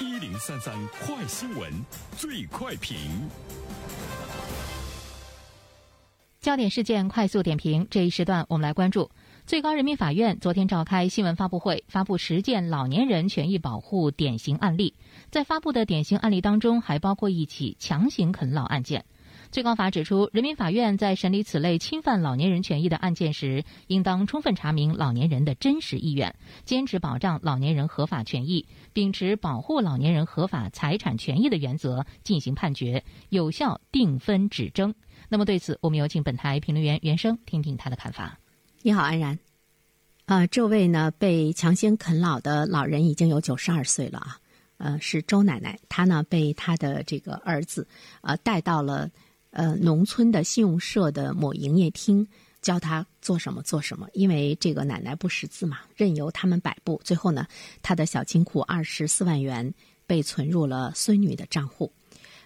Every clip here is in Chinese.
一零三三快新闻，最快评。焦点事件快速点评，这一时段我们来关注。最高人民法院昨天召开新闻发布会，发布十件老年人权益保护典型案例。在发布的典型案例当中，还包括一起强行啃老案件。最高法指出，人民法院在审理此类侵犯老年人权益的案件时，应当充分查明老年人的真实意愿，坚持保障老年人合法权益，秉持保护老年人合法财产权益的原则进行判决，有效定分止争。那么，对此，我们有请本台评论员袁生听听他的看法。你好，安然。啊，这位呢被强行啃老的老人已经有九十二岁了啊，呃，是周奶奶。她呢被她的这个儿子呃带到了。呃，农村的信用社的某营业厅教他做什么做什么，因为这个奶奶不识字嘛，任由他们摆布。最后呢，他的小金库二十四万元被存入了孙女的账户。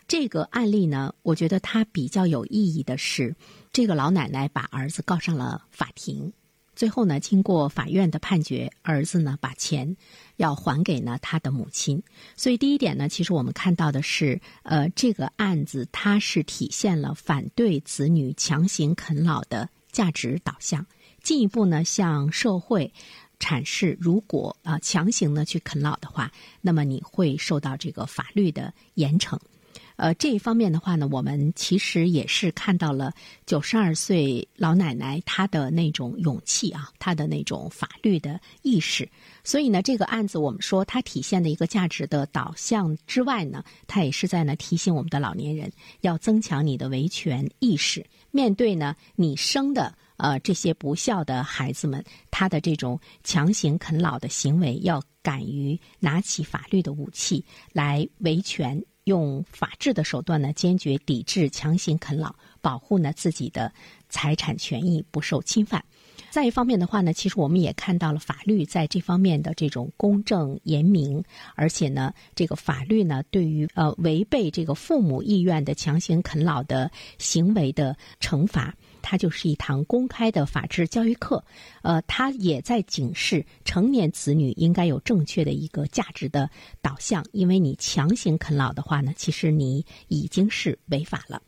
这个案例呢，我觉得它比较有意义的是，这个老奶奶把儿子告上了法庭。最后呢，经过法院的判决，儿子呢把钱要还给呢他的母亲。所以第一点呢，其实我们看到的是，呃，这个案子它是体现了反对子女强行啃老的价值导向，进一步呢向社会阐释，如果啊强行呢去啃老的话，那么你会受到这个法律的严惩。呃，这一方面的话呢，我们其实也是看到了九十二岁老奶奶她的那种勇气啊，她的那种法律的意识。所以呢，这个案子我们说它体现的一个价值的导向之外呢，它也是在呢提醒我们的老年人要增强你的维权意识。面对呢你生的呃这些不孝的孩子们，他的这种强行啃老的行为，要敢于拿起法律的武器来维权。用法治的手段呢，坚决抵制强行啃老，保护呢自己的财产权益不受侵犯。再一方面的话呢，其实我们也看到了法律在这方面的这种公正严明，而且呢，这个法律呢对于呃违背这个父母意愿的强行啃老的行为的惩罚。它就是一堂公开的法治教育课，呃，它也在警示成年子女应该有正确的一个价值的导向，因为你强行啃老的话呢，其实你已经是违法了。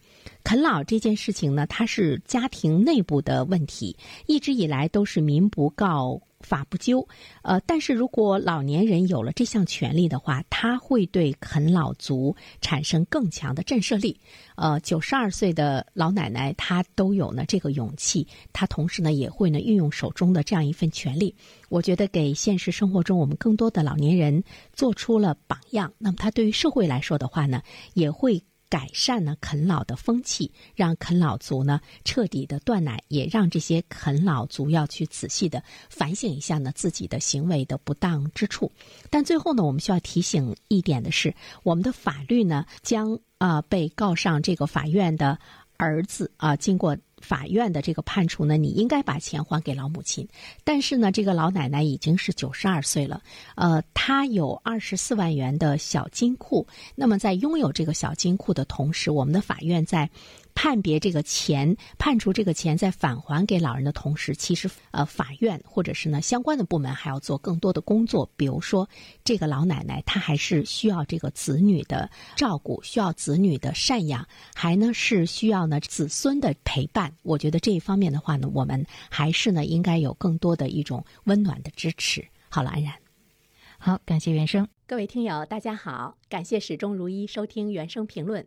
啃老这件事情呢，它是家庭内部的问题，一直以来都是民不告。法不究，呃，但是如果老年人有了这项权利的话，他会对啃老族产生更强的震慑力。呃，九十二岁的老奶奶她都有呢这个勇气，她同时呢也会呢运用手中的这样一份权利。我觉得给现实生活中我们更多的老年人做出了榜样。那么他对于社会来说的话呢，也会。改善呢啃老的风气，让啃老族呢彻底的断奶，也让这些啃老族要去仔细的反省一下呢自己的行为的不当之处。但最后呢，我们需要提醒一点的是，我们的法律呢将啊被告上这个法院的儿子啊经过。法院的这个判处呢，你应该把钱还给老母亲。但是呢，这个老奶奶已经是九十二岁了，呃，她有二十四万元的小金库。那么在拥有这个小金库的同时，我们的法院在。判别这个钱，判处这个钱在返还给老人的同时，其实呃，法院或者是呢相关的部门还要做更多的工作。比如说，这个老奶奶她还是需要这个子女的照顾，需要子女的赡养，还呢是需要呢子孙的陪伴。我觉得这一方面的话呢，我们还是呢应该有更多的一种温暖的支持。好了，安然，好，感谢原生，各位听友，大家好，感谢始终如一收听原生评论。